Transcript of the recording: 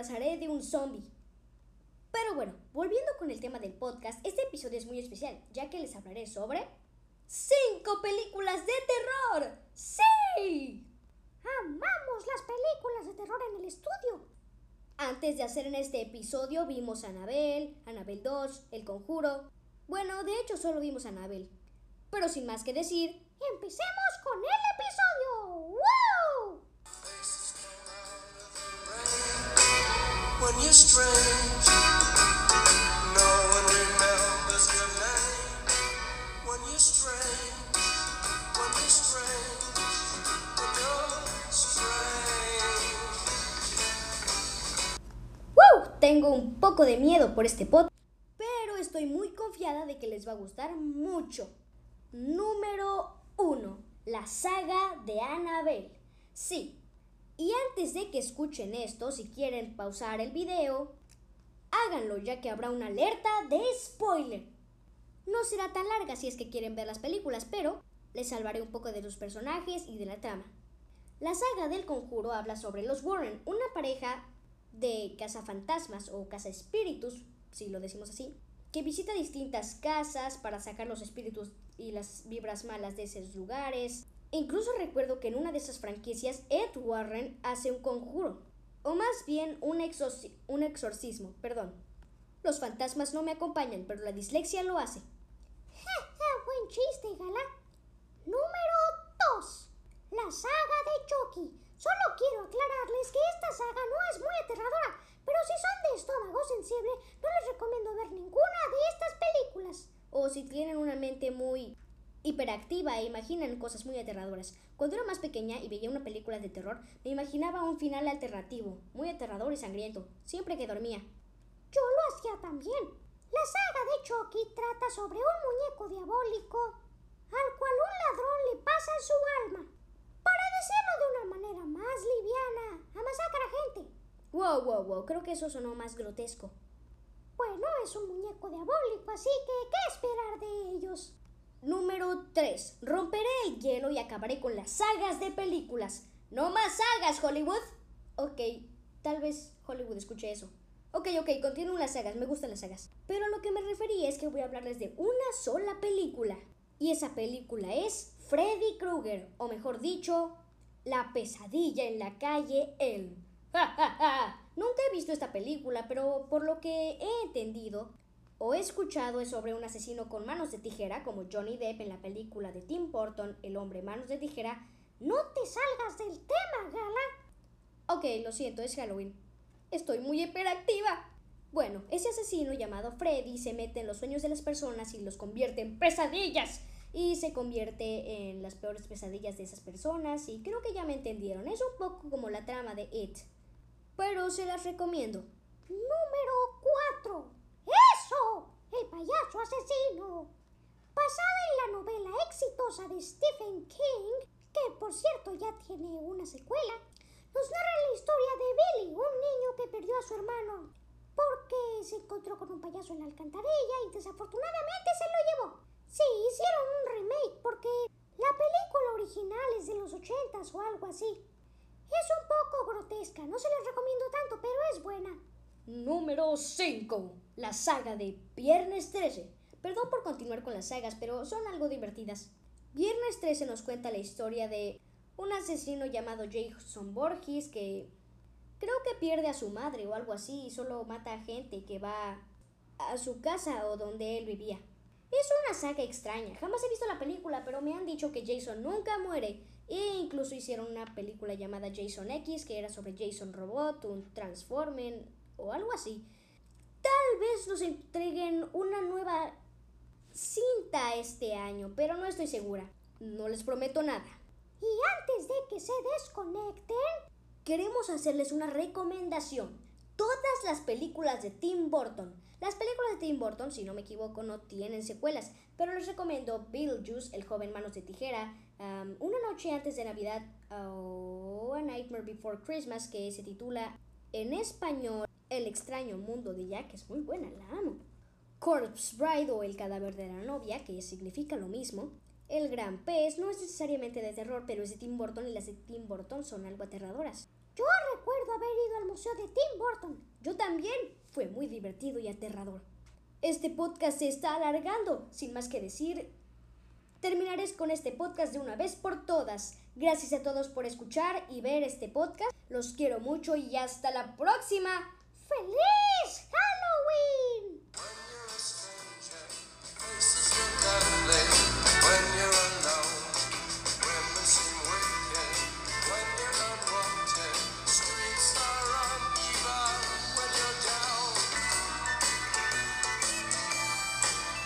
disfrazaré de un zombie. Pero bueno, volviendo con el tema del podcast, este episodio es muy especial, ya que les hablaré sobre cinco películas de terror. ¡Sí! Amamos las películas de terror en el estudio. Antes de hacer en este episodio vimos a Anabel, Anabel 2, El Conjuro. Bueno, de hecho solo vimos a Anabel. Pero sin más que decir, empecemos con el Tengo un poco de miedo por este podcast, pero estoy muy confiada de que les va a gustar mucho. Número 1. La saga de Annabelle. Sí. Y antes de que escuchen esto, si quieren pausar el video, háganlo ya que habrá una alerta de spoiler. No será tan larga si es que quieren ver las películas, pero les salvaré un poco de los personajes y de la trama. La saga del conjuro habla sobre los Warren, una pareja de cazafantasmas o cazaespíritus, si lo decimos así, que visita distintas casas para sacar los espíritus y las vibras malas de esos lugares. Incluso recuerdo que en una de esas franquicias Ed Warren hace un conjuro, o más bien un, exorci- un exorcismo, perdón. Los fantasmas no me acompañan, pero la dislexia lo hace. Ja, ja, buen chiste, Gala. Número 2. La saga de Chucky. Solo quiero aclararles que esta saga no es muy aterradora, pero si son de estómago sensible, no les recomiendo ver ninguna de estas películas. O si tienen una mente muy hiperactiva e imaginan cosas muy aterradoras. Cuando era más pequeña y veía una película de terror, me imaginaba un final alternativo, muy aterrador y sangriento, siempre que dormía. Yo lo hacía también. La saga de Chucky trata sobre un muñeco diabólico al cual un ladrón le pasa su alma. Para decirlo de una manera más liviana, a gente. Wow, wow, wow, creo que eso sonó más grotesco. Bueno, es un muñeco diabólico, así que ¿qué esperar de 3. Romperé el hielo y acabaré con las sagas de películas. No más sagas, Hollywood. Ok, tal vez Hollywood escuche eso. Ok, ok, continúen las sagas, me gustan las sagas. Pero a lo que me refería es que voy a hablarles de una sola película. Y esa película es Freddy Krueger, o mejor dicho, La pesadilla en la calle Elm. ¡Ja, ja, ja! Nunca he visto esta película, pero por lo que he entendido o he escuchado es sobre un asesino con manos de tijera, como Johnny Depp en la película de Tim Burton, El hombre manos de tijera. No te salgas del tema, Gala. Ok, lo siento, es Halloween. Estoy muy hiperactiva. Bueno, ese asesino llamado Freddy se mete en los sueños de las personas y los convierte en pesadillas. Y se convierte en las peores pesadillas de esas personas y creo que ya me entendieron. Es un poco como la trama de It. Pero se las recomiendo. Número 4. ¡Eso! El payaso asesino. Basada en la novela de Stephen King, que por cierto ya tiene una secuela, nos narra la historia de Billy, un niño que perdió a su hermano porque se encontró con un payaso en la alcantarilla y desafortunadamente se lo llevó. Sí, hicieron un remake porque la película original es de los 80s o algo así. Es un poco grotesca, no se les recomiendo tanto, pero es buena. Número 5. La saga de Viernes 13. Perdón por continuar con las sagas, pero son algo divertidas. Viernes 13 nos cuenta la historia de un asesino llamado Jason Borges que creo que pierde a su madre o algo así y solo mata a gente que va a su casa o donde él vivía. Es una saga extraña. Jamás he visto la película, pero me han dicho que Jason nunca muere. E incluso hicieron una película llamada Jason X, que era sobre Jason Robot, un Transformer o algo así. Tal vez nos entreguen una nueva cinta este año, pero no estoy segura. No les prometo nada. Y antes de que se desconecten, Queremos hacerles una recomendación. todas las películas de Tim Burton. Las películas de Tim Burton, si no me equivoco, no tienen secuelas, pero les recomiendo Beetlejuice, El joven manos de tijera, Una noche antes de Navidad o A Nightmare Before Christmas, que se titula en español El extraño mundo de Jack, es muy buena, la amo. Corpse Bride o El cadáver de la novia, que significa lo mismo. El gran pez no es necesariamente de terror, pero es de Tim Burton y las de Tim Burton son algo aterradoras. Yo recuerdo haber ido al museo de Tim Burton. Yo también. Fue muy divertido y aterrador. Este podcast se está alargando. Sin más que decir, terminaré con este podcast de una vez por todas. Gracias a todos por escuchar y ver este podcast. Los quiero mucho y hasta la próxima. ¡Feliz